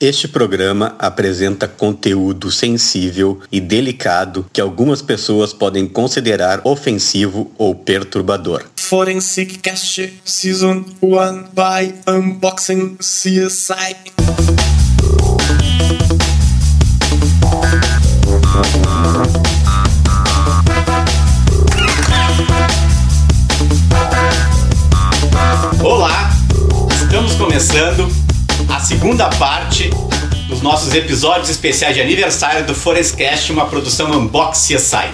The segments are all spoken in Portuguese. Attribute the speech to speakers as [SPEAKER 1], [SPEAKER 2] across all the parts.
[SPEAKER 1] Este programa apresenta conteúdo sensível e delicado que algumas pessoas podem considerar ofensivo ou perturbador.
[SPEAKER 2] Forensic Cast Season 1 by Unboxing CSI.
[SPEAKER 3] Olá, estamos começando segunda parte dos nossos episódios especiais de aniversário do Forestcast, uma produção Unbox CSI.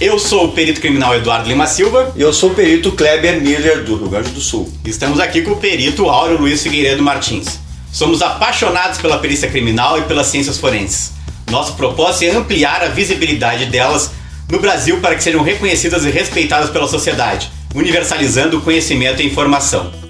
[SPEAKER 3] Eu sou o perito criminal Eduardo Lima Silva
[SPEAKER 4] E eu sou o perito Kleber Miller, do Rio Grande do Sul.
[SPEAKER 3] estamos aqui com o perito Áureo Luiz Figueiredo Martins. Somos apaixonados pela perícia criminal e pelas ciências forenses. Nosso propósito é ampliar a visibilidade delas no Brasil para que sejam reconhecidas e respeitadas pela sociedade, universalizando o conhecimento e informação.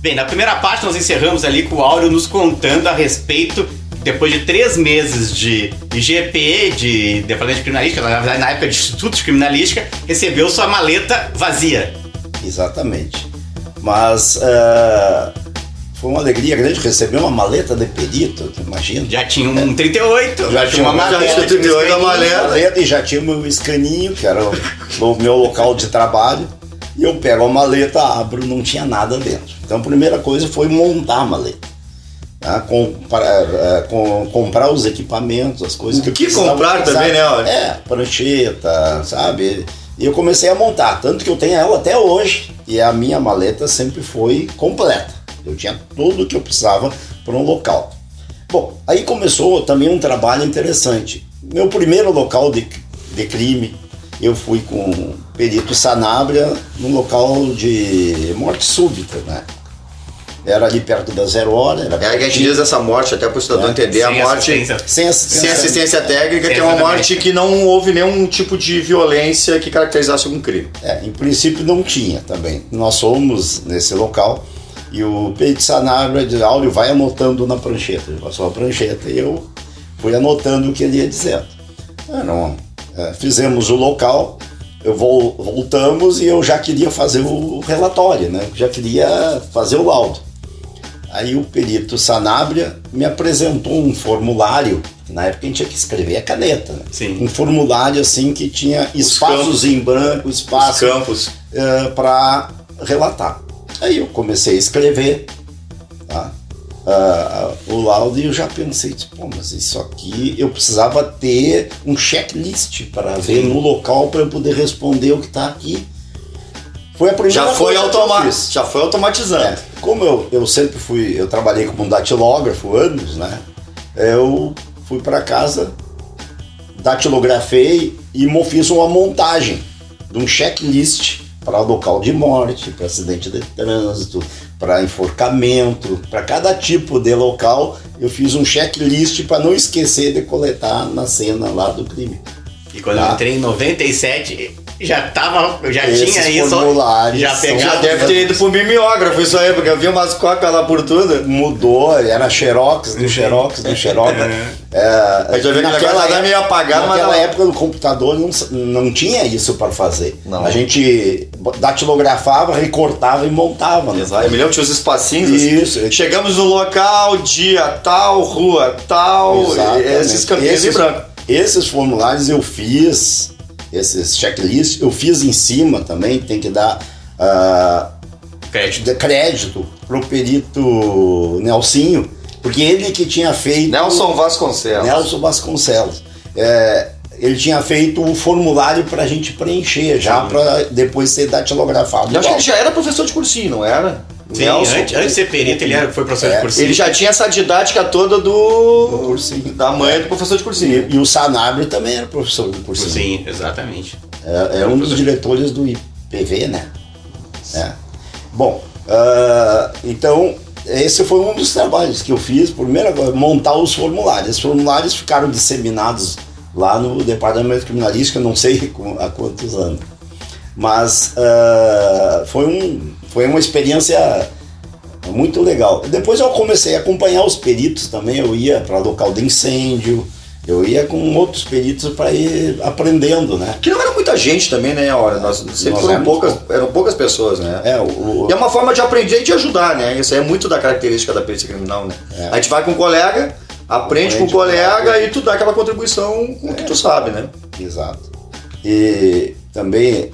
[SPEAKER 3] Bem, na primeira parte nós encerramos ali com o Áureo nos contando a respeito, depois de três meses de IGP, de Departamento de Criminalística, na verdade na época de Instituto de Criminalística, recebeu sua maleta vazia.
[SPEAKER 4] Exatamente. Mas eh, foi uma alegria grande receber uma maleta de perito, imagina?
[SPEAKER 3] Já tinha um 38,
[SPEAKER 4] Já tinha uma maleta, já tinha 38
[SPEAKER 3] um
[SPEAKER 4] maleta. maleta e já tinha o meu escaninho, que era o, o meu local de trabalho. E eu pego a maleta, abro, não tinha nada dentro. Então a primeira coisa foi montar a maleta. Tá? Comprar, eh, com- comprar os equipamentos, as coisas
[SPEAKER 5] O que
[SPEAKER 4] precisavam
[SPEAKER 5] comprar também, né, Olha?
[SPEAKER 4] É, prancheta, sabe? E eu comecei a montar, tanto que eu tenho ela até hoje. E a minha maleta sempre foi completa. Eu tinha tudo o que eu precisava para um local. Bom, aí começou também um trabalho interessante. Meu primeiro local de, de crime, eu fui com o perito Sanabria num local de morte súbita, né? Era ali perto da zero hora. Era
[SPEAKER 5] É a gente diz essa morte, até para o cidadão
[SPEAKER 4] É.
[SPEAKER 5] entender, a
[SPEAKER 3] Sem
[SPEAKER 5] morte
[SPEAKER 3] assistência.
[SPEAKER 4] sem assistência.
[SPEAKER 5] sem assistência técnica, é uma morte que não houve nenhum tipo de violência que caracterizasse algum crime.
[SPEAKER 4] É, em princípio não tinha também. Nós fomos nesse local e o Pedro Sanabria disse, Áureo, vai anotando na prancheta. Ele passou a prancheta e eu fui anotando o que ele ia dizendo. É, não, é, fizemos o local, eu vol- voltamos e eu já queria fazer o relatório, né? Já queria fazer o laudo. Aí o perito Sanabria me apresentou um formulário, na época a gente tinha que escrever a caneta, né?
[SPEAKER 3] Sim.
[SPEAKER 4] Um formulário assim que tinha espaços em branco,
[SPEAKER 5] Os
[SPEAKER 4] espaço
[SPEAKER 5] campos.
[SPEAKER 4] para relatar. Aí eu comecei a escrever Ah, o laudo e eu já pensei, tipo, pô, mas isso aqui eu precisava ter um checklist para ver no local para eu poder responder o que está aqui. Foi a primeira
[SPEAKER 5] Já foi,
[SPEAKER 4] coisa
[SPEAKER 5] já foi automatizando.
[SPEAKER 4] É, como eu, eu sempre fui, eu trabalhei como datilógrafo anos, né? Eu fui para casa, datilografei e fiz uma montagem de um checklist para local de morte, para acidente de trânsito, para enforcamento, para cada tipo de local, eu fiz um checklist para não esquecer de coletar na cena lá do crime.
[SPEAKER 3] E quando
[SPEAKER 4] Tá.
[SPEAKER 3] eu entrei em 97, já tava, já
[SPEAKER 4] Esses
[SPEAKER 3] tinha isso. Já pegava.
[SPEAKER 5] Já deve ter ido pro mimeógrafo isso aí, porque eu vi umas cópias lá por tudo.
[SPEAKER 4] Mudou, era xerox, do xerox, do xerox. É,
[SPEAKER 5] A gente vai ver que o negócio lá tá meio apagado, mas
[SPEAKER 4] naquela
[SPEAKER 5] não-
[SPEAKER 4] época no computador não, não tinha isso para fazer.
[SPEAKER 5] Não.
[SPEAKER 4] A gente datilografava, recortava e montava. né?
[SPEAKER 5] Exato. Eu me lembro, tinha os espacinhos. assim.
[SPEAKER 4] Isso.
[SPEAKER 5] Chegamos no local, dia tal, rua tal,
[SPEAKER 4] Exatamente.
[SPEAKER 5] esses campinhos em
[SPEAKER 4] Esses-
[SPEAKER 5] branco.
[SPEAKER 4] Esses formulários eu fiz, esses checklists, eu fiz em cima também, tem que dar ah,
[SPEAKER 3] Crédito.
[SPEAKER 4] de crédito pro perito Nelsinho, porque ele que tinha feito.
[SPEAKER 5] Nelson Vasconcelos.
[SPEAKER 4] Nelson Vasconcelos. É, ele tinha feito um formulário para a gente preencher, já para depois ser datilografado.
[SPEAKER 5] Eu acho que ele já era professor de cursinho, não era?
[SPEAKER 3] Sim,
[SPEAKER 5] Nelson.
[SPEAKER 3] antes, antes de ser perito, ele era, foi professor
[SPEAKER 4] É,
[SPEAKER 3] de cursinho.
[SPEAKER 5] Ele já tinha essa didática toda
[SPEAKER 4] Do
[SPEAKER 5] do.
[SPEAKER 4] cursinho.
[SPEAKER 5] da mãe do professor de cursinho.
[SPEAKER 4] E, e o Sanabria também era professor do cursinho.
[SPEAKER 3] Cursinho, exatamente.
[SPEAKER 4] É, é um dos diretores do IPV, né? É. Bom, ah, então esse foi um dos trabalhos que eu fiz. Primeiro, montar os formulários. Os formulários ficaram disseminados lá no Departamento de Criminalística, não sei há quantos anos. Mas ah, foi, um, foi uma experiência muito legal. Depois eu comecei a acompanhar os peritos também. Eu ia para local de incêndio, Eu ia com outros peritos para ir aprendendo, né?
[SPEAKER 5] Que não era muita gente também, né? Olha, nós sempre
[SPEAKER 4] Nós
[SPEAKER 5] foram poucas, eram poucas pessoas, né?
[SPEAKER 4] É, o,
[SPEAKER 5] E é uma forma de aprender e de ajudar, né? Isso é muito da característica da perícia criminal, né?
[SPEAKER 4] É.
[SPEAKER 5] A gente vai com um colega, aprende, com o
[SPEAKER 4] Aprende com o
[SPEAKER 5] colega e tu dá aquela contribuição com o que tu sabe, né?
[SPEAKER 4] Exato. E também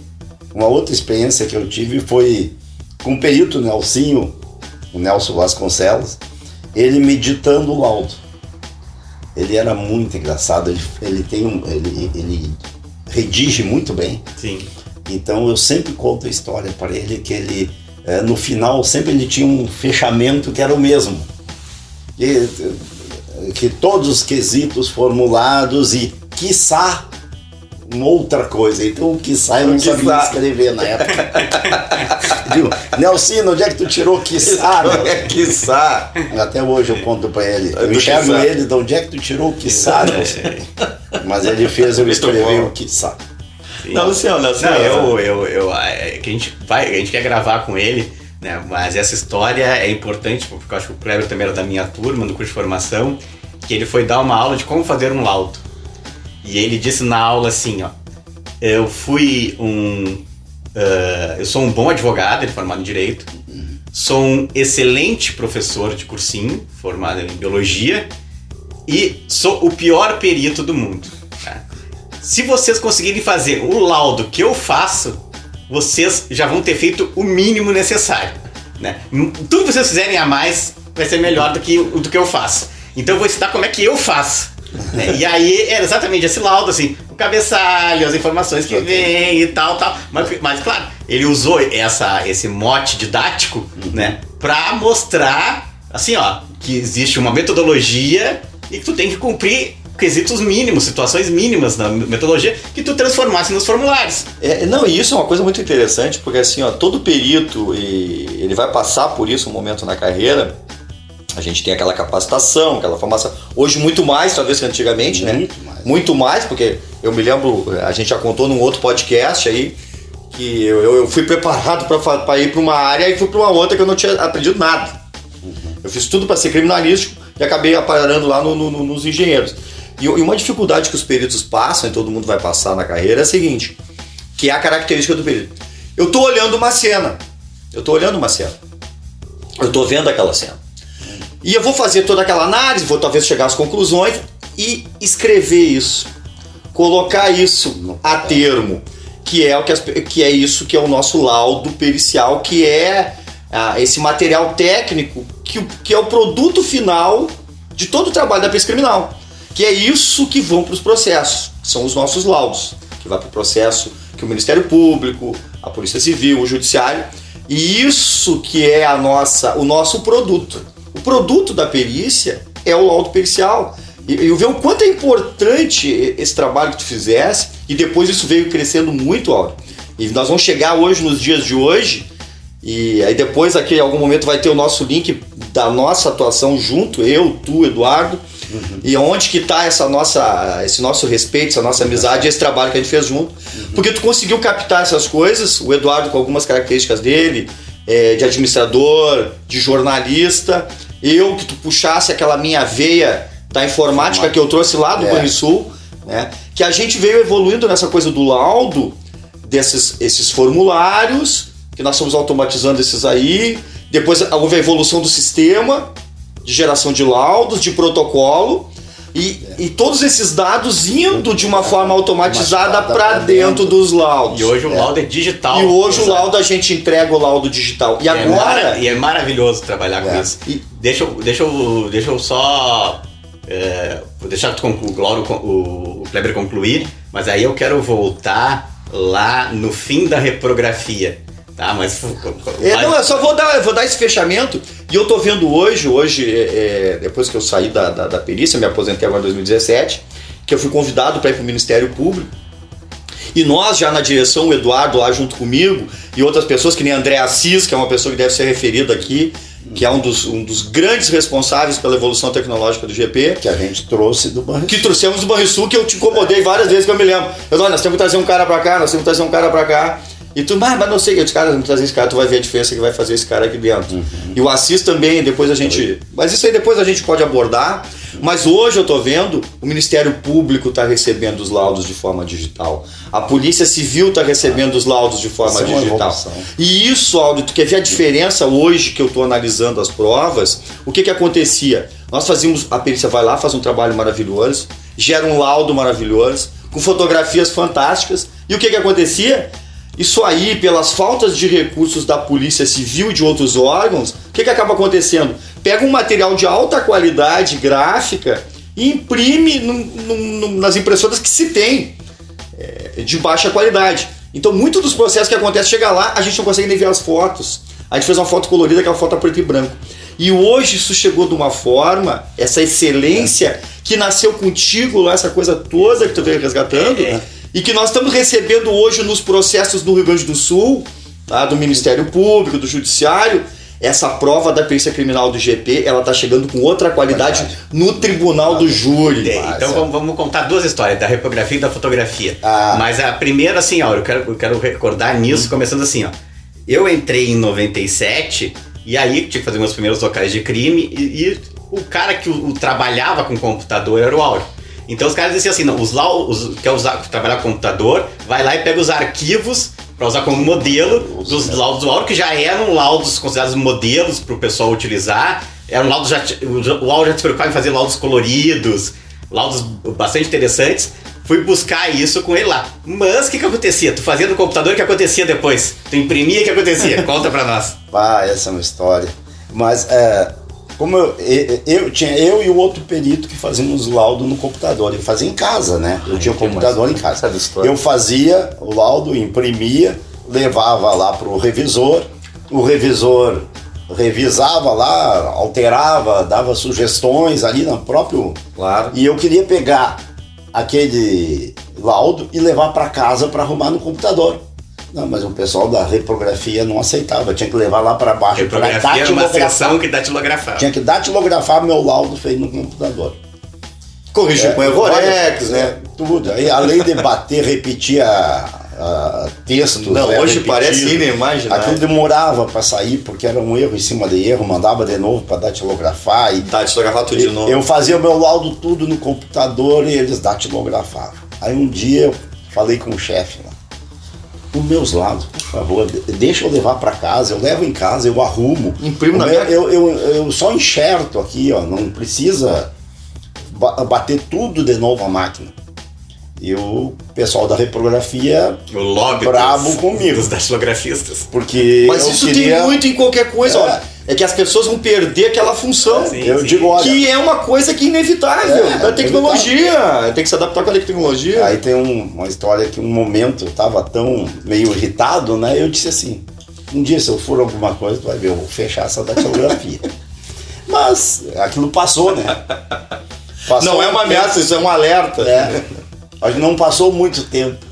[SPEAKER 4] uma outra experiência que eu tive foi com o perito Nelsinho, o Nelson Vasconcelos, ele meditando o laudo. Ele era muito engraçado, ele, ele tem um. Ele, ele redige muito bem.
[SPEAKER 3] Sim.
[SPEAKER 4] Então eu sempre conto a história para ele que ele eh, no final sempre ele tinha um fechamento que era o mesmo. E, que todos os quesitos formulados e quiçá uma outra coisa. Então o quiçá eu não
[SPEAKER 5] Quiçá.
[SPEAKER 4] sabia escrever na época. Digo, Nelsino, onde é que tu tirou quiçá? Nelson?"
[SPEAKER 5] É, quiçá.
[SPEAKER 4] Até hoje eu conto para ele.
[SPEAKER 5] É
[SPEAKER 4] Eu
[SPEAKER 5] do
[SPEAKER 4] enxergo
[SPEAKER 5] quiçá.
[SPEAKER 4] ele, de onde é que tu tirou o quiçá, Nelson? Mas ele fez eu escrever o quiçá.
[SPEAKER 3] Sim.
[SPEAKER 5] Não, Luciano,
[SPEAKER 3] Não,
[SPEAKER 5] Luciano.
[SPEAKER 3] eu, eu, eu, é que a gente vai, a gente quer gravar com ele, né? Mas essa história é importante, porque eu acho que o Kleber também era da minha turma, no curso de formação, que ele foi dar uma aula de como fazer um laudo. E ele disse na aula assim, ó, eu fui um, ah, eu sou um bom advogado, ele é formado em direito, sou um excelente professor de cursinho, formado em biologia, e sou o pior perito do mundo. tá? Se vocês conseguirem fazer o laudo que eu faço, vocês já vão ter feito o mínimo necessário. Né? Tudo que vocês fizerem a mais vai ser melhor do que, do que eu faço. Então eu vou ensinar como é que eu faço. né? E aí era exatamente esse laudo, assim, o cabeçalho, as informações que vem e tal, tal. Mas, mas claro, ele usou essa, esse mote didático, né, pra mostrar, assim, ó, que existe uma metodologia e que tu tem que cumprir quesitos mínimos, situações mínimas na metodologia que tu transformasse nos formulários.
[SPEAKER 5] É, não, e isso é uma coisa muito interessante, porque assim, ó, todo perito, e ele vai passar por isso um momento na carreira. A gente tem aquela capacitação, aquela formação. Hoje muito mais, talvez que antigamente, né?
[SPEAKER 4] Muito mais.
[SPEAKER 5] Muito mais, porque eu me lembro, a gente já contou num outro podcast aí, que eu, eu- fui preparado para ir para uma área e fui para uma outra que eu não tinha aprendido nada. Eu fiz tudo para ser criminalístico e acabei aparando lá no- no- no- nos engenheiros. E, e uma dificuldade que os peritos passam, e todo mundo vai passar na carreira, é a seguinte, que é a característica do perito. Eu tô olhando uma cena. Eu tô olhando uma cena. Eu tô vendo aquela cena. E eu vou fazer toda aquela análise, vou talvez chegar às conclusões e escrever isso. Colocar isso a termo, que é o que, as- que é isso que é o nosso laudo pericial, que é ah, esse material técnico que, que é o produto final de todo o trabalho da pesquisa criminal. Que é isso que vão para os processos, que são os nossos laudos, que vai para o processo que o Ministério Público, a Polícia Civil, o Judiciário, e isso que é a nossa, o nosso produto. O produto da perícia é o laudo pericial. E eu vejo o quanto é importante esse trabalho que tu fizesse, e depois isso veio crescendo muito, Auro. E nós vamos chegar hoje, nos dias de hoje, e aí depois aqui em algum momento vai ter o nosso link da nossa atuação junto, eu, tu, Eduardo, e onde que tá essa nossa, esse nosso respeito, essa nossa amizade, esse trabalho que a gente fez junto. Porque tu conseguiu captar essas coisas, o Eduardo com algumas características dele, é, de administrador, de jornalista, eu que tu puxasse aquela minha veia da informática que eu trouxe lá do
[SPEAKER 4] É.
[SPEAKER 5] Banrisul, né? Que a gente veio evoluindo nessa coisa do laudo, desses esses formulários, que nós estamos automatizando esses aí. Depois houve a evolução do sistema de geração de laudos, de protocolo. E, e todos esses dados indo de uma forma automatizada para
[SPEAKER 4] pra
[SPEAKER 5] dentro
[SPEAKER 4] dentro.
[SPEAKER 5] dos laudos.
[SPEAKER 3] E hoje o
[SPEAKER 4] É.
[SPEAKER 3] laudo é digital.
[SPEAKER 5] E hoje o
[SPEAKER 3] Exato.
[SPEAKER 5] laudo a gente entrega o laudo digital. E
[SPEAKER 3] E é,
[SPEAKER 5] agora.
[SPEAKER 3] mara- e é maravilhoso trabalhar com
[SPEAKER 4] É.
[SPEAKER 3] isso.
[SPEAKER 5] E-
[SPEAKER 3] Deixa eu, deixa eu, deixa eu só. É, vou deixar tu conclu- o, Glauro con- o, o Kleber concluir, mas aí eu quero voltar lá no fim da reprografia. Tá? Mas.
[SPEAKER 5] É, não, eu só vou dar, vou dar esse fechamento. E eu tô vendo hoje, hoje, é, é, depois que eu saí da, da, da perícia, me aposentei agora em 2017, que eu fui convidado para ir para o Ministério Público. E nós, já na direção, o Eduardo lá junto comigo, e outras pessoas, que nem André Assis, que é uma pessoa que deve ser referida aqui, que é um dos, um dos grandes responsáveis pela evolução tecnológica do GP,
[SPEAKER 4] Que a gente trouxe do Banrisul.
[SPEAKER 5] que trouxemos do Banrisul, que eu te incomodei várias vezes, que eu me lembro. Eu, olha, nós temos que trazer um cara pra cá, nós temos que trazer um cara pra cá. E tu, mas, mas não sei, eu cara, trazer esse cara, tu vai ver a diferença que vai fazer esse cara aqui dentro.
[SPEAKER 4] Uhum.
[SPEAKER 5] E o Assis também, depois a gente. Mas isso aí depois a gente pode abordar. Mas hoje eu tô vendo, o Ministério Público tá recebendo os laudos de forma digital. A Polícia Civil tá recebendo os laudos de forma
[SPEAKER 4] Isso é
[SPEAKER 5] digital.
[SPEAKER 4] evolução.
[SPEAKER 5] E isso, Aldo, tu quer ver a diferença hoje que eu tô analisando as provas? O que que acontecia? Nós fazíamos, a perícia vai lá, faz um trabalho maravilhoso, gera um laudo maravilhoso, com fotografias fantásticas. E o que que acontecia? Isso aí, pelas faltas de recursos da Polícia Civil e de outros órgãos, o que, que acaba acontecendo? Pega um material de alta qualidade gráfica e imprime nas impressoras que se tem, é, de baixa qualidade. Então, muito dos processos que acontecem, chega lá, a gente não consegue nem ver as fotos. A gente fez uma foto colorida, aquela foto a preto e branco. E hoje isso chegou de uma forma, essa excelência, que nasceu contigo lá, essa coisa toda que tu veio resgatando,
[SPEAKER 3] É.
[SPEAKER 5] e que nós estamos recebendo hoje nos processos no Rio Grande do Sul, tá, do Ministério Público, do Judiciário, essa prova da perícia criminal do GP, ela tá chegando com outra qualidade
[SPEAKER 4] Verdade.
[SPEAKER 5] no tribunal do júri.
[SPEAKER 3] É, então vamos, vamos contar duas histórias, da repografia e da fotografia.
[SPEAKER 4] Ah.
[SPEAKER 3] Mas a primeira, assim, ó, eu quero, eu quero recordar nisso, começando assim, ó. Eu entrei em 97 e aí tinha que fazer meus primeiros locais de crime e, e o cara que o, o trabalhava com computador era o Áureo. Então os caras diziam assim, não, os lau, os, quer usar, trabalhar com computador, vai lá e pega os arquivos para usar como modelo dos laudos do Áureo, que já eram laudos considerados modelos para o pessoal utilizar. Eram laudos já, o Áureo já se preocupava em fazer laudos coloridos, laudos bastante interessantes. Fui buscar isso com ele lá. Mas o que, que acontecia? Tu fazia no computador, o que acontecia depois? Tu imprimia, o que acontecia? Conta pra nós.
[SPEAKER 4] Ah, essa é uma história. Mas é, como eu, eu, tinha eu e o outro perito que fazíamos laudo no computador. Eu fazia em casa, né? Eu tinha o computador em casa. Eu fazia o laudo, imprimia, levava lá para o revisor. O revisor revisava lá, alterava, dava sugestões ali no próprio.
[SPEAKER 5] Claro.
[SPEAKER 4] E eu queria pegar aquele laudo e levar para casa para arrumar no computador. Não, mas o pessoal da reprografia não aceitava. Tinha que levar lá para baixo
[SPEAKER 3] Reprografia é uma seção que datilografava.
[SPEAKER 4] Tinha que datilografar meu laudo feito no computador.
[SPEAKER 5] Corrigiu com Evorex,
[SPEAKER 4] várias-
[SPEAKER 5] né?
[SPEAKER 4] é, Tudo. Aí, além de bater, repetir a, a textos.
[SPEAKER 5] Não,
[SPEAKER 4] né,
[SPEAKER 5] hoje
[SPEAKER 4] repetido.
[SPEAKER 5] parece inimaginável.
[SPEAKER 4] Aquilo demorava para sair, porque era um erro em cima de erro, mandava de novo para datilografar. E
[SPEAKER 5] datilografar tudo de novo.
[SPEAKER 4] eu fazia o meu laudo tudo no computador e eles datilografavam. Aí um dia eu falei com o chefe. Os meus laudos, por favor, de- deixa eu levar para casa, eu levo em casa, eu arrumo.
[SPEAKER 5] Imprimo na minha-
[SPEAKER 4] eu, eu, eu só enxerto aqui, ó, não precisa ba- bater tudo de novo a máquina. E o pessoal da reprografia,
[SPEAKER 3] O lobby
[SPEAKER 4] Brabo
[SPEAKER 3] dos,
[SPEAKER 4] comigo.
[SPEAKER 3] dos datilografistas.
[SPEAKER 4] porque
[SPEAKER 5] Mas
[SPEAKER 4] eu
[SPEAKER 5] isso
[SPEAKER 4] queria...
[SPEAKER 5] tem muito em qualquer coisa,
[SPEAKER 4] É.
[SPEAKER 5] ó. É que as pessoas vão perder aquela função.
[SPEAKER 3] Sim,
[SPEAKER 4] eu
[SPEAKER 3] sim.
[SPEAKER 4] digo, olha,
[SPEAKER 5] Que é uma coisa que é inevitável
[SPEAKER 4] É,
[SPEAKER 5] da tecnologia. Tem que se adaptar com a tecnologia.
[SPEAKER 4] Aí tem um- uma história que um momento eu tava tão meio irritado, né? Eu disse assim, um dia se eu for alguma coisa, tu vai ver, eu vou fechar essa datilografia. Mas aquilo passou, né? Passou
[SPEAKER 5] Não é uma
[SPEAKER 4] um
[SPEAKER 5] ameaça, isso é um alerta.
[SPEAKER 4] É. Mas não passou muito tempo.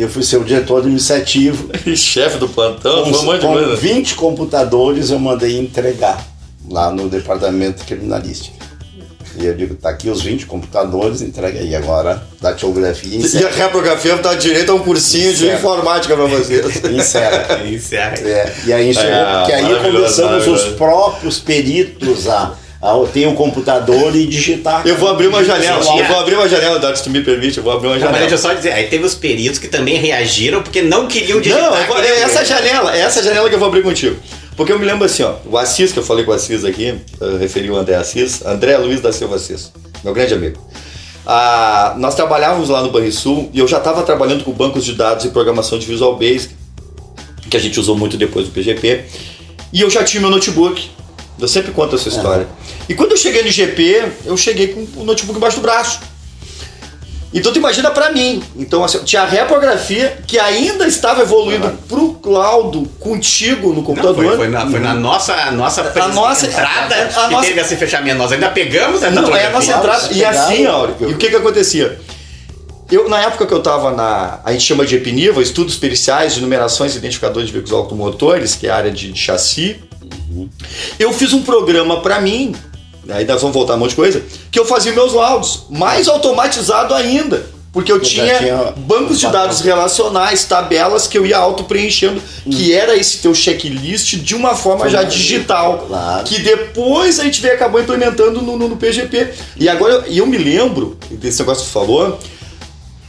[SPEAKER 4] Eu fui ser o diretor administrativo.
[SPEAKER 5] Chefe do plantão,
[SPEAKER 4] Com,
[SPEAKER 5] foi um monte de
[SPEAKER 4] com
[SPEAKER 5] coisa.
[SPEAKER 4] 20 computadores eu mandei entregar lá no departamento criminalístico. E eu digo, tá aqui os 20 computadores, entrega aí. Agora, datilografia
[SPEAKER 5] E
[SPEAKER 4] encerra.
[SPEAKER 5] a reprografia dá direito a um cursinho de informática pra vocês.
[SPEAKER 4] encerra.
[SPEAKER 3] Encerra.
[SPEAKER 4] É, e aí encerrou,
[SPEAKER 5] É,
[SPEAKER 4] porque aí começamos os próprios peritos a ter o computador e digitar.
[SPEAKER 5] Eu vou abrir uma janela. Eu vou abrir uma janela, Dado, se tu me permite, eu vou abrir uma
[SPEAKER 3] Não, mas
[SPEAKER 5] janela.
[SPEAKER 3] deixa eu só dizer, aí teve os peritos que também reagiram porque não queriam digitar.
[SPEAKER 5] Não, eu vou- é essa janela, é essa janela que eu vou abrir contigo. Porque eu me lembro assim, ó, o Assis, que eu falei com o Assis aqui, eu referi o André Assis, André Luiz da Silva Assis, meu grande amigo. Ah, nós trabalhávamos lá no Banrisul e eu já estava trabalhando com bancos de dados e programação de Visual Basic, que a gente usou muito depois do PGP, e eu já tinha meu notebook. Eu sempre conto essa história. E quando eu cheguei no IGP, eu cheguei com o notebook embaixo do braço. Então tu imagina pra mim. Então assim, tinha a reprografia que ainda estava evoluindo pro cloud contigo no
[SPEAKER 3] Não,
[SPEAKER 5] computador.
[SPEAKER 3] foi, foi na, foi na nossa, nossa,
[SPEAKER 5] A nossa-
[SPEAKER 3] entrada
[SPEAKER 5] a
[SPEAKER 3] que
[SPEAKER 5] nossa-
[SPEAKER 3] teve esse fechamento. Nós ainda pegamos a
[SPEAKER 5] Não, é a nossa entrada. E assim? Áureo, e o que que acontecia? Eu, na época que eu estava na. A gente chama de EPNIVA, Estudos Periciais de Numerações e Identificadores de Veículos Automotores, que é a área de, de chassi. Eu fiz um programa para mim, aí nós vamos voltar um monte de coisa, que eu fazia meus laudos, mais automatizado ainda. Porque eu
[SPEAKER 4] Eu
[SPEAKER 5] tinha,
[SPEAKER 4] tinha
[SPEAKER 5] bancos de dados relacionais, tabelas que eu ia auto-preenchendo, que era esse teu checklist de uma forma já digital.
[SPEAKER 4] Claro.
[SPEAKER 5] Que depois a gente veio, acabou implementando no, no- no PGP. E agora eu, eu me lembro desse negócio que tu falou,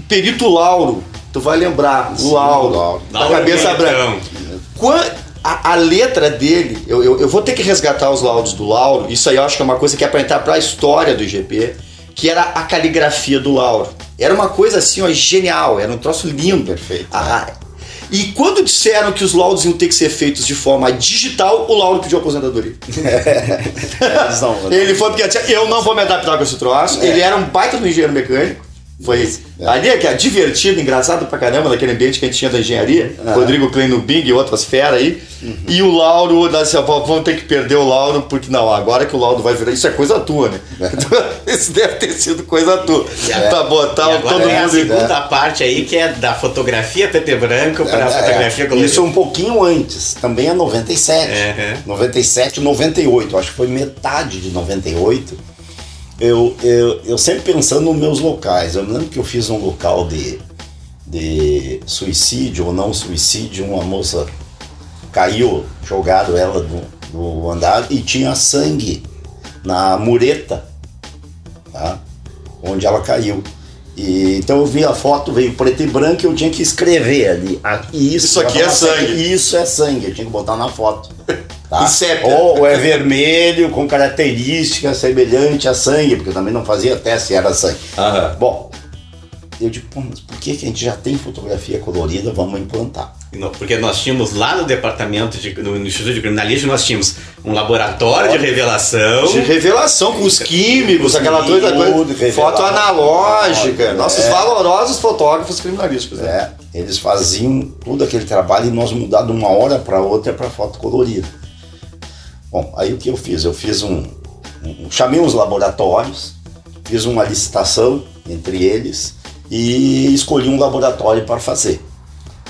[SPEAKER 5] Perito Lauro, tu vai lembrar, o Lauro,
[SPEAKER 4] Lauro.
[SPEAKER 5] da
[SPEAKER 3] Lauro
[SPEAKER 5] cabeça branca. A, a letra dele, eu, eu, eu vou ter que resgatar os laudos do Lauro, isso aí eu acho que é uma coisa que é pra entrar pra história do IGP, que era a caligrafia do Lauro. Era uma coisa assim, ó, genial, era um troço lindo.
[SPEAKER 4] Perfeito,
[SPEAKER 5] Ah, e quando disseram que os laudos iam ter que ser feitos de forma digital, o Lauro pediu aposentadoria.
[SPEAKER 4] Eles não-
[SPEAKER 5] Ele foi porque eu não vou me adaptar com esse troço.
[SPEAKER 4] É.
[SPEAKER 5] Ele era um baita do engenheiro mecânico. Foi
[SPEAKER 4] É.
[SPEAKER 5] ali que é divertido, engraçado pra caramba, naquele ambiente que a gente tinha da engenharia. Rodrigo Klein no Bing e outras feras aí.
[SPEAKER 4] Uhum.
[SPEAKER 5] E o Lauro, assim, vamos ter que perder o Lauro, porque não, agora que o Lauro vai virar. Isso é coisa tua, né? Isso deve ter sido coisa tua.
[SPEAKER 3] É.
[SPEAKER 5] Pra botar
[SPEAKER 3] E
[SPEAKER 5] todo
[SPEAKER 3] é a
[SPEAKER 5] mundo.
[SPEAKER 3] segunda parte aí, que é da fotografia preto e branco para a
[SPEAKER 4] É,
[SPEAKER 3] fotografia colorida.
[SPEAKER 4] Isso um pouquinho antes, também é 97.
[SPEAKER 3] É,
[SPEAKER 4] 97, 98, acho que foi metade de 98. Eu, eu, eu sempre pensando nos meus locais. Eu me lembro que eu fiz um local de, de suicídio ou não suicídio, uma moça caiu, jogaram ela do, do andar e tinha sangue na mureta, tá? onde ela caiu. E, então eu vi a foto, veio preto e branco e eu tinha que escrever ali. ah, Isso,
[SPEAKER 5] Isso aqui é
[SPEAKER 4] Nossa,
[SPEAKER 5] sangue.
[SPEAKER 4] Isso é sangue, eu tinha que botar na foto. Tá? Ou, é vermelho com características semelhante a sangue, porque eu também não fazia teste se era sangue.
[SPEAKER 5] Aham.
[SPEAKER 4] Bom, eu digo, pô, mas por que, que a gente já tem fotografia colorida? Vamos implantar.
[SPEAKER 3] Porque nós tínhamos lá no departamento, de, no, Instituto de Criminalística, nós tínhamos um laboratório de revelação.
[SPEAKER 5] De revelação com os químicos, aquela coisa, coisa foto analógica,
[SPEAKER 4] É.
[SPEAKER 5] nossos valorosos fotógrafos criminalísticos. né?
[SPEAKER 4] É, eles faziam todo aquele trabalho e nós mudar de uma hora para outra para foto colorida. Bom, aí o que eu fiz? Eu fiz um, um- chamei os laboratórios, fiz uma licitação entre eles e escolhi um laboratório para fazer.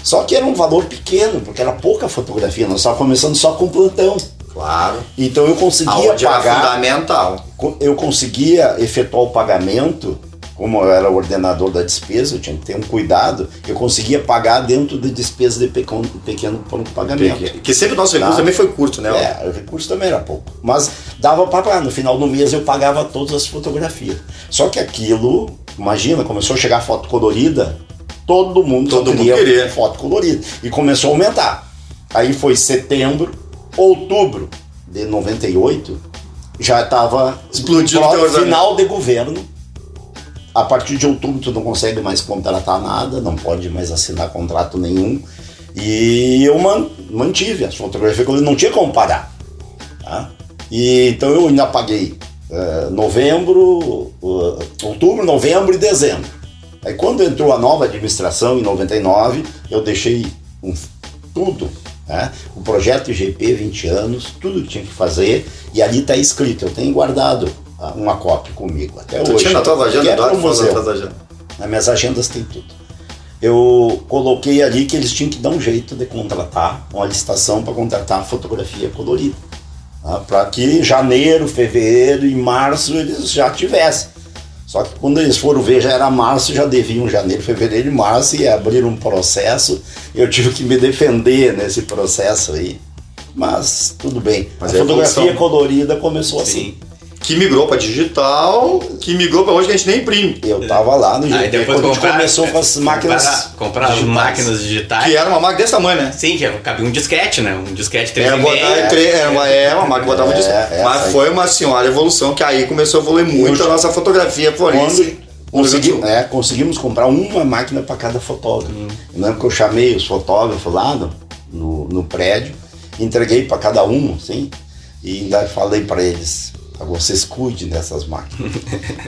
[SPEAKER 4] Só que era um valor pequeno, porque era pouca fotografia, nós estávamos começando só com plantão.
[SPEAKER 5] Claro.
[SPEAKER 4] Então eu conseguia
[SPEAKER 5] Aonde
[SPEAKER 4] pagar
[SPEAKER 5] fundamental.
[SPEAKER 4] eu conseguia efetuar o pagamento, como eu era o ordenador da despesa, eu tinha que ter um cuidado, eu conseguia pagar dentro de despesa de pequeno, pequeno pagamento.
[SPEAKER 5] Que sempre o nosso recurso
[SPEAKER 4] Tá.
[SPEAKER 5] também foi curto, né?
[SPEAKER 4] É, o recurso também era pouco. Mas dava para pagar. No final do mês eu pagava todas as fotografias. Só que aquilo, imagina, começou a chegar foto colorida, todo mundo
[SPEAKER 5] Todo mundo
[SPEAKER 4] queria
[SPEAKER 5] queria.
[SPEAKER 4] foto colorida. E começou a aumentar. Aí foi setembro, outubro de 98, já estava
[SPEAKER 5] Explodindo o
[SPEAKER 4] final de governo. A partir de outubro tu não consegue mais contratar nada, não pode mais assinar contrato nenhum. E eu man- mantive as fotografias, que eu não tinha como parar. tá? E, então eu ainda paguei eh, novembro, eh, outubro, novembro e dezembro. Aí quando entrou a nova administração em 99, eu deixei um- tudo, né? o projeto IGP 20 anos, tudo que tinha que fazer, e ali está escrito, eu tenho guardado uma cópia comigo até
[SPEAKER 5] Tu
[SPEAKER 4] hoje.
[SPEAKER 5] tinha na tua agenda,
[SPEAKER 4] que é museu.
[SPEAKER 5] na agenda.
[SPEAKER 4] Nas minhas agendas tem tudo. Eu coloquei ali que eles tinham que dar um jeito de contratar uma licitação para contratar fotografia colorida. para que janeiro, fevereiro e março eles já tivessem. Só que quando eles foram ver, já era março, já deviam janeiro, fevereiro e março e abriram um processo. Eu tive que me defender nesse processo aí. Mas tudo bem.
[SPEAKER 5] Mas
[SPEAKER 4] a fotografia colorida começou assim.
[SPEAKER 5] Que migrou pra digital, que migrou pra hoje que a gente nem imprime.
[SPEAKER 4] Eu tava lá no
[SPEAKER 3] Aí depois
[SPEAKER 4] quando a gente
[SPEAKER 3] comprar,
[SPEAKER 4] começou com as máquinas.
[SPEAKER 3] comprar, comprar as
[SPEAKER 4] digitais.
[SPEAKER 3] máquinas digitais.
[SPEAKER 5] Que era uma máquina desse tamanho, né?
[SPEAKER 3] Sim, que cabia um disquete, né? Um disquete 3,5.
[SPEAKER 5] Era, botar, entre- era uma, é, uma máquina que botava
[SPEAKER 4] É,
[SPEAKER 5] disso.
[SPEAKER 4] essa
[SPEAKER 5] Mas
[SPEAKER 4] aí.
[SPEAKER 5] foi uma senhora evolução que aí começou a evoluir muito
[SPEAKER 4] Eu-
[SPEAKER 5] a nossa fotografia forense.
[SPEAKER 4] Consegui- é, conseguimos comprar uma máquina para cada fotógrafo. Eu lembro que eu chamei os fotógrafos lá no, no, no prédio, entreguei para cada um, assim, e ainda falei para eles: "Ah, vocês cuidem dessas máquinas.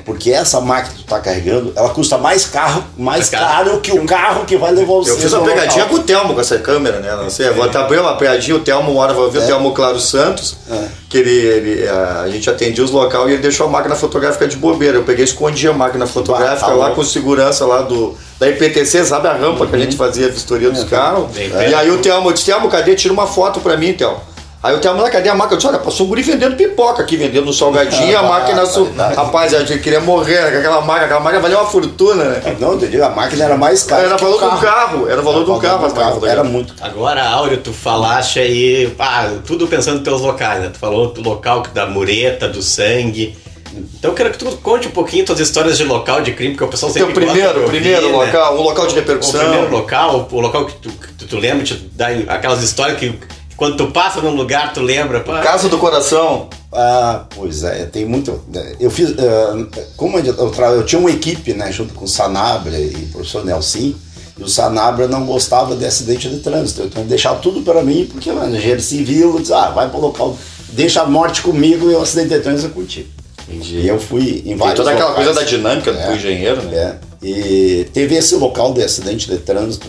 [SPEAKER 4] Porque essa máquina que tu tá carregando, ela custa mais, carro, mais
[SPEAKER 3] caro.
[SPEAKER 4] que o carro que vai levar vocês.
[SPEAKER 5] Eu fiz uma pegadinha
[SPEAKER 4] local."
[SPEAKER 5] com o Telmo com essa câmera, né? Não sei, eu vou até abrir uma pegadinha, o Telmo, uma hora vai ver o
[SPEAKER 4] É.
[SPEAKER 5] Telmo Claro Santos,
[SPEAKER 4] É.
[SPEAKER 5] que ele, ele, a gente atendia os local e ele deixou a máquina fotográfica de bobeira. Eu peguei e escondi a máquina fotográfica
[SPEAKER 4] tá
[SPEAKER 5] lá com segurança lá do, da IPTC, sabe a rampa que a gente fazia a vistoria dos carros?
[SPEAKER 3] Bem
[SPEAKER 5] E aí o Telmo, disse, Telmo, cadê? Tira uma foto pra mim, Telmo. Aí eu tenho a mulher, cadê a máquina? Eu disse, olha, passou um guri vendendo pipoca aqui, vendendo um salgadinho, a máquina... Su... Rapaz, eu queria morrer né, com aquela máquina, aquela máquina valia uma fortuna, né?
[SPEAKER 4] Não, eu digo, a máquina era mais cara.
[SPEAKER 5] Era valor
[SPEAKER 4] o
[SPEAKER 5] do carro, era valor do carro. máquinas
[SPEAKER 4] Era muito caro.
[SPEAKER 3] Agora, Áureo, tu falaste aí, ah, tudo pensando nos teus locais, né? Tu falou do local da mureta, do sangue. Então eu quero que tu conte um pouquinho tuas histórias de local de crime, porque o pessoal
[SPEAKER 5] Teu
[SPEAKER 3] sempre gosta
[SPEAKER 5] primeiro,
[SPEAKER 3] de ouvir,
[SPEAKER 5] primeiro
[SPEAKER 3] né?
[SPEAKER 5] local, um local de
[SPEAKER 3] O
[SPEAKER 5] repercussão.
[SPEAKER 3] primeiro local, o local que tu, que tu, lembra, te dá aquelas histórias que quando tu passa num lugar, tu lembra. pá,
[SPEAKER 5] Casa do Coração.
[SPEAKER 4] Ah, pois é, tem muito. Eu fiz. ah, como eu, eu, tra- eu tinha uma equipe, né, junto com o Sanabra e o professor Nelson, e o Sanabra não gostava de acidente de trânsito. Então ele deixava tudo para mim, porque mano, engenheiro civil, diz, ah, vai para o local, deixa a morte comigo e o acidente de trânsito é contigo. E eu fui em vários
[SPEAKER 5] toda aquela
[SPEAKER 4] locais.
[SPEAKER 5] coisa da dinâmica do
[SPEAKER 4] É.
[SPEAKER 5] engenheiro, né?
[SPEAKER 4] É, e teve esse local de acidente de trânsito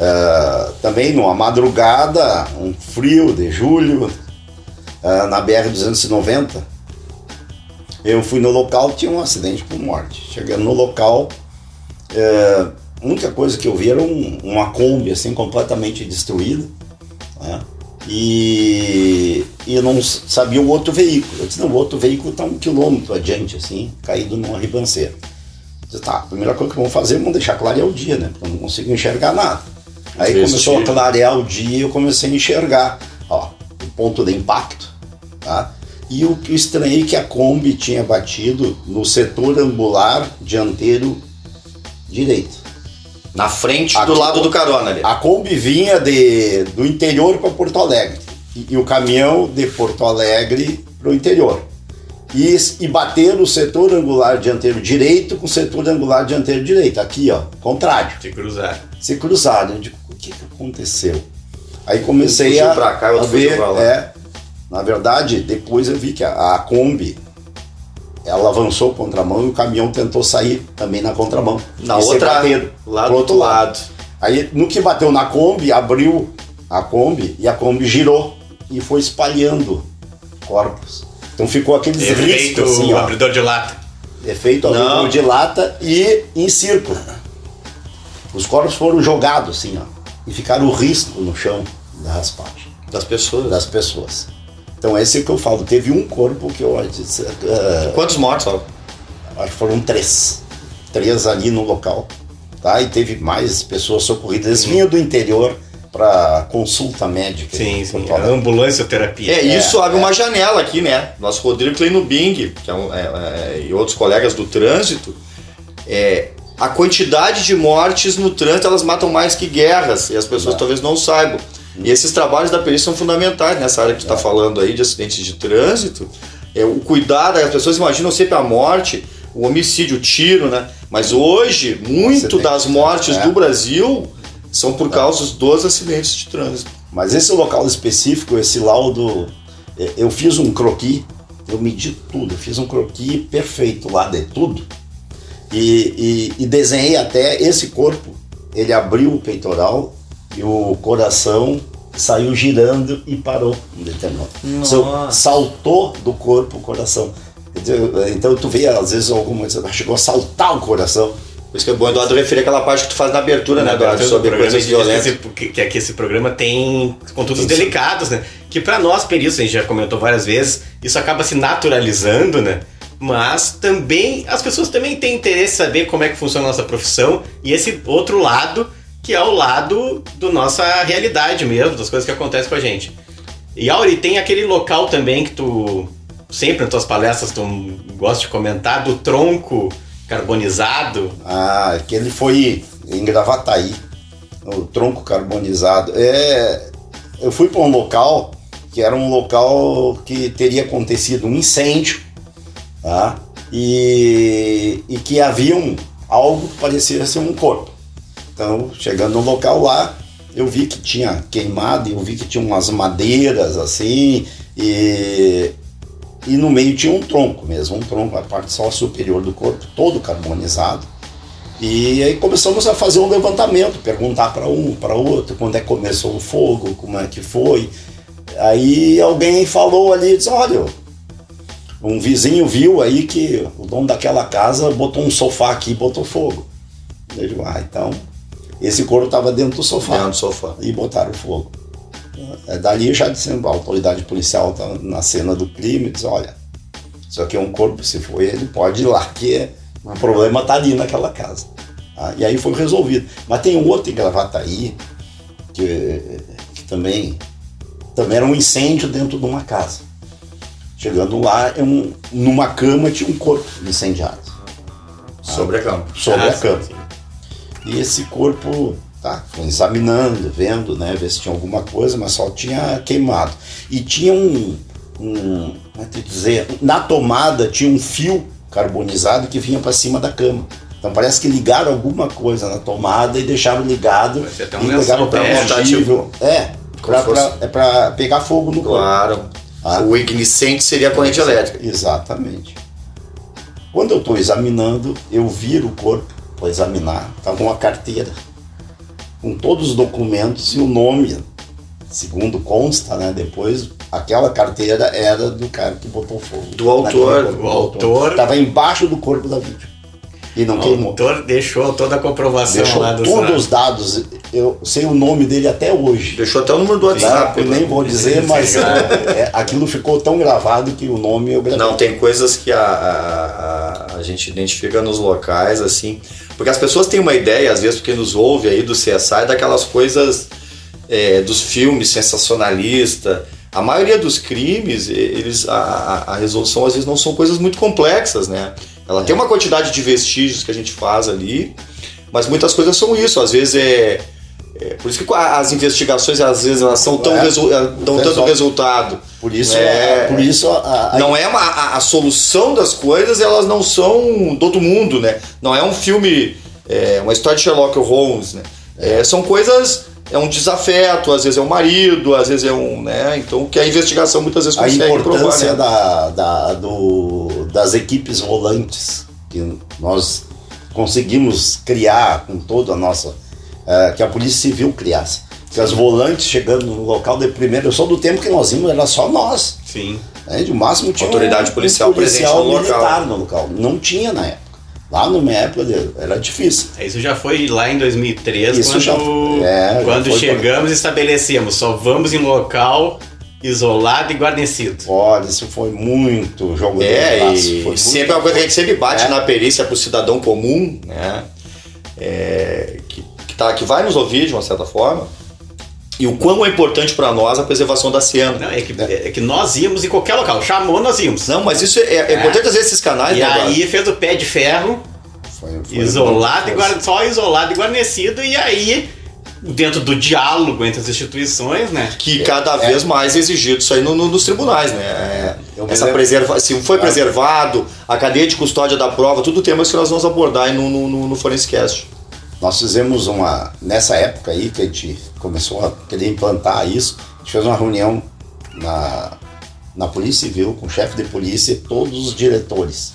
[SPEAKER 4] ah, também numa madrugada, um frio de julho, ah, na BR-290. Eu fui no local, tinha um acidente com morte. Chegando no local, eh, a única coisa que eu vi era um- uma Kombi assim, completamente destruída. né? E, e eu não sabia o outro veículo. Eu disse, não, o outro veículo está um quilômetro adiante, assim, caído numa ribanceira. Eu disse, tá, a primeira coisa que vamos fazer é vamos deixar clarear o dia, né? Porque eu não consigo enxergar nada. Aí começou a clarear o dia e eu comecei a enxergar, ó, o ponto de impacto, tá? E o que eu estranhei é que a Kombi tinha batido no setor angular dianteiro direito.
[SPEAKER 5] Na frente do lado do carona ali.
[SPEAKER 4] A Kombi vinha de, do interior para Porto Alegre e, e o caminhão de Porto Alegre para o interior. E, e bater o setor angular dianteiro direito com o setor angular dianteiro direito. Aqui, ó, contrário.
[SPEAKER 3] Se cruzar.
[SPEAKER 4] Se cruzaram. Eu digo, o que, que aconteceu? Aí comecei a,
[SPEAKER 5] pra cá,
[SPEAKER 4] a ver.
[SPEAKER 5] pra lá.
[SPEAKER 4] É, na verdade, depois eu vi que a, a Kombi ela avançou contramão e o caminhão tentou sair também na contramão.
[SPEAKER 5] Na outra,
[SPEAKER 4] bateram
[SPEAKER 5] lá
[SPEAKER 4] pro outro lado.
[SPEAKER 5] lado.
[SPEAKER 4] Aí no que bateu na Kombi, abriu a Kombi e a Kombi girou e foi espalhando corpos. Então ficou aqueles
[SPEAKER 3] Efeito
[SPEAKER 4] riscos assim, ó,
[SPEAKER 3] abridor de lata.
[SPEAKER 4] efeito
[SPEAKER 5] Não.
[SPEAKER 4] abridor de lata e em círculo. Os corpos foram jogados assim, ó, e ficaram o risco no chão da raspagem
[SPEAKER 5] Das pessoas.
[SPEAKER 4] das pessoas. Então esse é o que eu falo. Teve um corpo que eu disse, ah,
[SPEAKER 5] Quantos mortos, ó?
[SPEAKER 4] acho que foram três. Três ali no local. Tá? E teve mais pessoas socorridas. Eles vinham do interior para consulta médica.
[SPEAKER 3] Sim,
[SPEAKER 4] em
[SPEAKER 3] sim. Ambulância terapia.
[SPEAKER 5] É, isso abre uma janela aqui, né? Nosso Rodrigo Kleino Bing, que é um, é, é, e outros colegas do trânsito, é, a quantidade de mortes no trânsito elas matam mais que guerras e as pessoas
[SPEAKER 4] Não.
[SPEAKER 5] talvez não saibam. E esses trabalhos da perícia são fundamentais nessa área que tu está falando aí de acidentes de trânsito. É, o cuidado, as pessoas imaginam sempre a morte, o homicídio, o tiro, né? Mas hoje, muito das mortes
[SPEAKER 4] é.
[SPEAKER 5] do Brasil são por causa dos acidentes de trânsito.
[SPEAKER 4] Mas esse local específico, esse laudo, eh, eu fiz um croqui, eu medi tudo, eu fiz um croqui perfeito lá de tudo. E, e- e desenhei até esse corpo. Ele abriu o peitoral e o coração saiu girando e parou um determinado.
[SPEAKER 5] Nossa.
[SPEAKER 4] Saltou do corpo o coração. Então tu vê, às vezes, alguma chegou a saltar o coração.
[SPEAKER 5] Por isso que é bom, Eduardo, referir aquela parte que tu faz na abertura, né,
[SPEAKER 3] Na
[SPEAKER 5] Eduardo,
[SPEAKER 3] abertura do
[SPEAKER 5] sobre coisas
[SPEAKER 3] que que
[SPEAKER 5] violentas.
[SPEAKER 3] esse- Que, que aqui esse programa tem conteúdos
[SPEAKER 4] Isso.
[SPEAKER 3] delicados, né? Que pra nós, peritos, a gente já comentou várias vezes, isso acaba se naturalizando, né? Mas também, as pessoas também têm interesse em saber como é que funciona a nossa profissão e esse outro lado, que é o lado da nossa realidade mesmo, das coisas que acontecem com a gente. E Auri, tem aquele local também que tu, sempre nas tuas palestras, tu gosta de comentar, do tronco carbonizado.
[SPEAKER 4] Ah, aquele foi em Gravataí, o tronco carbonizado. É, eu fui para um local que era um local que teria acontecido um incêndio, tá? E, e que havia um, algo que parecia ser um corpo. Então, chegando no local lá, eu vi que tinha queimado, eu vi que tinha umas madeiras assim, e, e no meio tinha um tronco mesmo, um tronco, a parte só superior do corpo, todo carbonizado. E aí começamos a fazer um levantamento, perguntar para um, para outro, quando é que começou o fogo, como é que foi. Aí alguém falou ali, disse, olha, um vizinho viu aí que o dono daquela casa botou um sofá aqui e botou fogo. Eu digo, ah, então esse couro estava dentro do sofá
[SPEAKER 5] Dentro do sofá.
[SPEAKER 4] e botaram fogo. É, dali já dizendo, a autoridade policial está na cena do crime, diz, olha, isso aqui é um corpo, se for ele, pode ir lá, que o problema está ali naquela casa. Ah, e aí foi resolvido. Mas tem um outro em Gravataí, que, que também, também era um incêndio dentro de uma casa. Chegando lá, é um, numa cama tinha um corpo incendiado.
[SPEAKER 5] Sobre a cama.
[SPEAKER 4] Sobre
[SPEAKER 3] Ah,
[SPEAKER 4] a
[SPEAKER 3] sim,
[SPEAKER 4] cama.
[SPEAKER 3] sim.
[SPEAKER 4] E esse corpo, tá, foi examinando, vendo, né, ver se tinha alguma coisa, mas só tinha queimado. E tinha um, um como é que eu dizer, na tomada tinha um fio carbonizado que vinha para cima da cama. Então parece que ligaram alguma coisa na tomada e deixaram ligado
[SPEAKER 3] um
[SPEAKER 4] e pegaram para
[SPEAKER 3] térmico.
[SPEAKER 4] combustível. É, pra- é para pegar fogo no corpo.
[SPEAKER 5] Claro.
[SPEAKER 4] Ah.
[SPEAKER 5] O ignicente seria a corrente elétrica.
[SPEAKER 4] Exatamente. Quando eu estou examinando, eu viro o corpo para examinar, estava uma carteira com todos os documentos e o nome, segundo consta, né? Depois, aquela carteira era do cara que botou fogo.
[SPEAKER 5] Do autor,
[SPEAKER 4] naquele corpo,
[SPEAKER 3] o autor-
[SPEAKER 4] Estava embaixo do corpo da vítima. E não
[SPEAKER 3] O
[SPEAKER 4] queimou.
[SPEAKER 3] autor deixou toda a comprovação
[SPEAKER 4] Deixou
[SPEAKER 3] lá do
[SPEAKER 4] todos os dados. Eu sei o nome dele até hoje.
[SPEAKER 5] Deixou até o número do
[SPEAKER 4] Tá?
[SPEAKER 5] WhatsApp.
[SPEAKER 4] Eu nem
[SPEAKER 5] né?
[SPEAKER 4] vou dizer, mas é, é, aquilo ficou tão gravado que o nome eu gravei.
[SPEAKER 5] Não, tem coisas que a, a, a, a gente identifica nos locais, assim. Porque as pessoas têm uma ideia, às vezes, porque nos ouve aí do CSI, daquelas coisas é, dos filmes sensacionalista. A maioria dos crimes, eles, a, a, a resolução às vezes não são coisas muito complexas, né? Ela tem uma quantidade de vestígios que a gente faz ali, mas muitas coisas são isso. Às vezes é. é por isso que as investigações, às vezes, elas são tão
[SPEAKER 4] É,
[SPEAKER 5] resu- dão tanto
[SPEAKER 4] resolve.
[SPEAKER 5] resultado.
[SPEAKER 4] Por isso,
[SPEAKER 5] É.
[SPEAKER 4] por isso a, a-
[SPEAKER 5] Não é uma, a, a solução das coisas, elas não são do outro mundo, né? Não é um filme, é, uma história de Sherlock Holmes, né? É, são coisas, é um desafeto, às vezes é um marido, às vezes é um, né? Então que a investigação muitas vezes
[SPEAKER 4] a
[SPEAKER 5] consegue provar,
[SPEAKER 4] importância
[SPEAKER 5] né?
[SPEAKER 4] da, da- do- das equipes volantes que nós conseguimos criar com toda a nossa. eh, que a Polícia Civil criasse. Que as volantes chegando no local de primeiro, sou do tempo que nós íamos, era só nós.
[SPEAKER 3] Sim.
[SPEAKER 4] Né? De máximo tinha
[SPEAKER 5] Autoridade
[SPEAKER 4] um,
[SPEAKER 5] policial
[SPEAKER 4] um policial
[SPEAKER 5] presente no
[SPEAKER 4] militar
[SPEAKER 5] local.
[SPEAKER 4] no local. Não tinha na época. Lá na minha época era difícil.
[SPEAKER 3] Isso já foi lá em 2013,
[SPEAKER 4] Isso
[SPEAKER 3] quando,
[SPEAKER 4] já é, já
[SPEAKER 3] quando
[SPEAKER 4] foi
[SPEAKER 3] chegamos e estabelecemos, só vamos em local isolado e guarnecido.
[SPEAKER 4] Olha, isso foi muito jogo de
[SPEAKER 5] É,
[SPEAKER 4] braço,
[SPEAKER 5] e
[SPEAKER 4] foi muito
[SPEAKER 5] sempre é uma coisa que a gente sempre bate
[SPEAKER 4] É.
[SPEAKER 5] na perícia pro cidadão comum, né? É, que, que, tá, que vai nos ouvir de uma certa forma. E o quão é importante para nós a preservação da cena.
[SPEAKER 3] Não, é, que, é que nós íamos em qualquer local. Chamou, nós íamos.
[SPEAKER 5] Não, mas isso é, é importante trazer esses canais,
[SPEAKER 3] E
[SPEAKER 5] né, Eduardo?
[SPEAKER 3] aí fez o pé de ferro,
[SPEAKER 4] Foi- foi
[SPEAKER 3] isolado, e guarda, só isolado e guarnecido, e aí, dentro do diálogo entre as instituições, né?
[SPEAKER 5] que cada vez mais é exigido isso aí no- no- nos tribunais, né?
[SPEAKER 4] É,
[SPEAKER 5] Essa preserva, se foi preservado, a cadeia de custódia da prova, tudo temas que nós vamos abordar aí no, no, no, no Forensicast.
[SPEAKER 4] Nós fizemos uma. Nessa época aí que a gente começou a querer implantar isso, a gente fez uma reunião na, na Polícia Civil com o chefe de polícia e todos os diretores.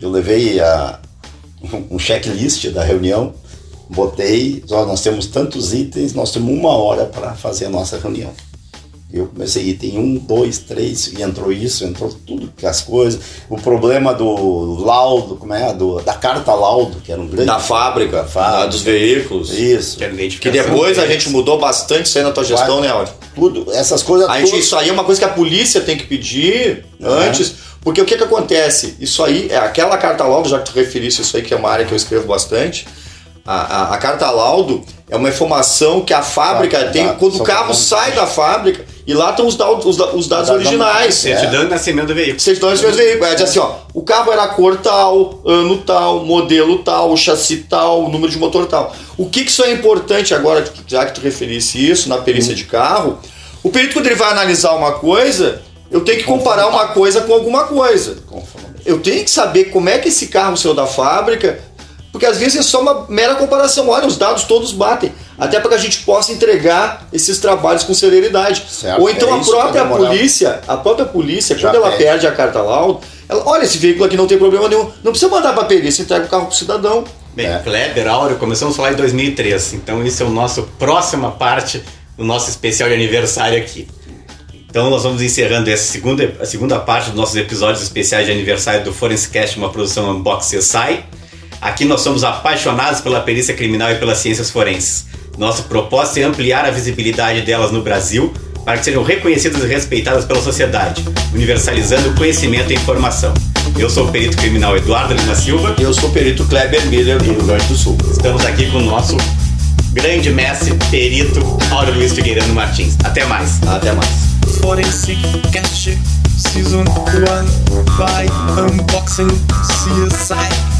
[SPEAKER 4] Eu levei a, um checklist da reunião, botei, nós temos tantos itens, nós temos uma hora para fazer a nossa reunião. Eu comecei item 1, 2, 3, e entrou isso, entrou tudo que as coisas. O problema do laudo, como é? Do, da carta laudo, que era um grande.
[SPEAKER 5] Da fábrica,
[SPEAKER 4] Da fábrica.
[SPEAKER 5] da- dos veículos.
[SPEAKER 4] Isso.
[SPEAKER 3] Que
[SPEAKER 5] Que depois a gente mudou bastante isso aí na tua gestão,
[SPEAKER 4] Vai.
[SPEAKER 5] né, Áudio?
[SPEAKER 4] Tudo, essas coisas
[SPEAKER 5] A gente,
[SPEAKER 4] tudo-
[SPEAKER 5] isso aí é uma coisa que a polícia tem que pedir
[SPEAKER 4] Uhum.
[SPEAKER 5] antes, porque o que que acontece? Isso aí, é aquela carta laudo, já que tu referiste isso aí, que é uma área que eu escrevo bastante, a, a- a carta laudo é uma informação que a fábrica
[SPEAKER 4] Tá,
[SPEAKER 5] tem
[SPEAKER 4] tá,
[SPEAKER 5] quando o carro sai da fábrica e lá estão os, dados- os da- os dados
[SPEAKER 4] Da- da-
[SPEAKER 5] originais.
[SPEAKER 3] Certidão de nascimento do veículo.
[SPEAKER 5] Certidão de nascimento do veículo. É diz assim, ó, o carro era cor tal, ano tal, modelo tal, chassi tal, número de motor tal. O que que isso é importante agora, já que tu referisse isso na perícia de carro, o perito quando ele vai analisar uma coisa, eu tenho que comparar uma coisa com alguma coisa. Eu tenho que saber como é que esse carro saiu da fábrica, porque às vezes é só uma mera comparação. Olha, os dados todos batem. Até para que a gente possa entregar esses trabalhos com celeridade.
[SPEAKER 4] Certo,
[SPEAKER 5] Ou então
[SPEAKER 4] é
[SPEAKER 5] a própria
[SPEAKER 4] é
[SPEAKER 5] polícia, a própria polícia,
[SPEAKER 4] Já
[SPEAKER 5] quando ela
[SPEAKER 4] pede.
[SPEAKER 5] perde a carta laudo, ela, olha, esse veículo aqui não tem problema nenhum. Não precisa mandar para perícia, entrega o carro pro cidadão.
[SPEAKER 3] Bem,
[SPEAKER 4] É.
[SPEAKER 3] Kleber, Áureo, começamos a falar em 2003, então isso é o nosso próxima parte do nosso especial de aniversário aqui. Então nós vamos encerrando essa segunda, a segunda parte dos nossos episódios especiais de aniversário do Forensicast, uma produção Unbox CSI. Aqui nós somos apaixonados pela perícia criminal e pelas ciências forenses. Nosso propósito é ampliar a visibilidade delas no Brasil para que sejam reconhecidas e respeitadas pela sociedade, universalizando conhecimento e informação. Eu sou o perito criminal Eduardo Lima Silva.
[SPEAKER 5] Eu sou o perito Kleber Miller, do Rio Grande do Sul.
[SPEAKER 3] Estamos aqui com o nosso grande mestre, perito Áureo Luiz Figueiredo Martins. Até mais.
[SPEAKER 5] Até mais.
[SPEAKER 1] Forensic Cast Season 1 by Unboxing CSI